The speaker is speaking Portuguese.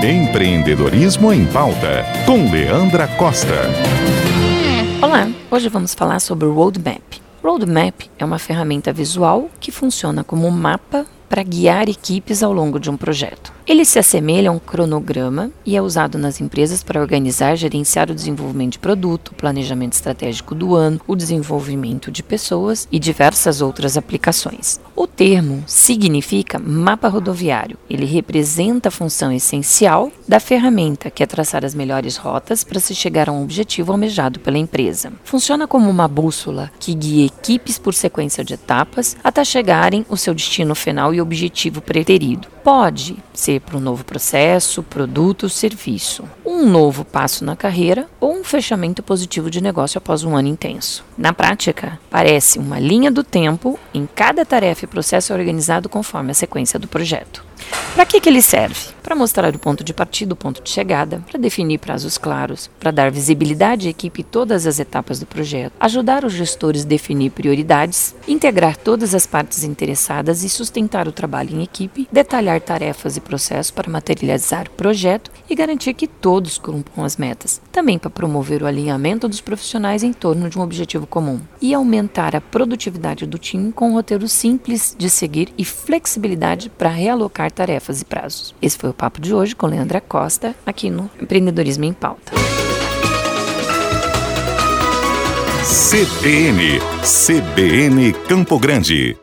Empreendedorismo em Pauta, com Leandra Costa. Olá, hoje vamos falar sobre o Roadmap. Roadmap é uma ferramenta visual que funciona como um mapa para guiar equipes ao longo de um projeto. Ele se assemelha a um cronograma e é usado nas empresas para organizar gerenciar o desenvolvimento de produto, o planejamento estratégico do ano, o desenvolvimento de pessoas e diversas outras aplicações. O termo significa mapa rodoviário. Ele representa a função essencial da ferramenta, que é traçar as melhores rotas para se chegar a um objetivo almejado pela empresa. Funciona como uma bússola que guia equipes por sequência de etapas até chegarem ao seu destino final e objetivo preterido. Pode ser para um novo processo, produto, serviço, um novo passo na carreira ou um fechamento positivo de negócio após um ano intenso. Na prática, parece uma linha do tempo em cada tarefa e processo organizado conforme a sequência do projeto. Para que, que ele serve? Para mostrar o ponto de partida, o ponto de chegada, para definir prazos claros, para dar visibilidade à equipe em todas as etapas do projeto, ajudar os gestores a definir prioridades, integrar todas as partes interessadas e sustentar o trabalho em equipe, detalhar tarefas e processos para materializar o projeto e garantir que todos cumpram as metas. Também para promover o alinhamento dos profissionais em torno de um objetivo comum e aumentar a produtividade do time com um roteiro simples de seguir e flexibilidade para realocar tarefas e prazos. Esse foi o papo de hoje com Leandra Costa, aqui no Empreendedorismo em Pauta. CBN, CBN Campo Grande.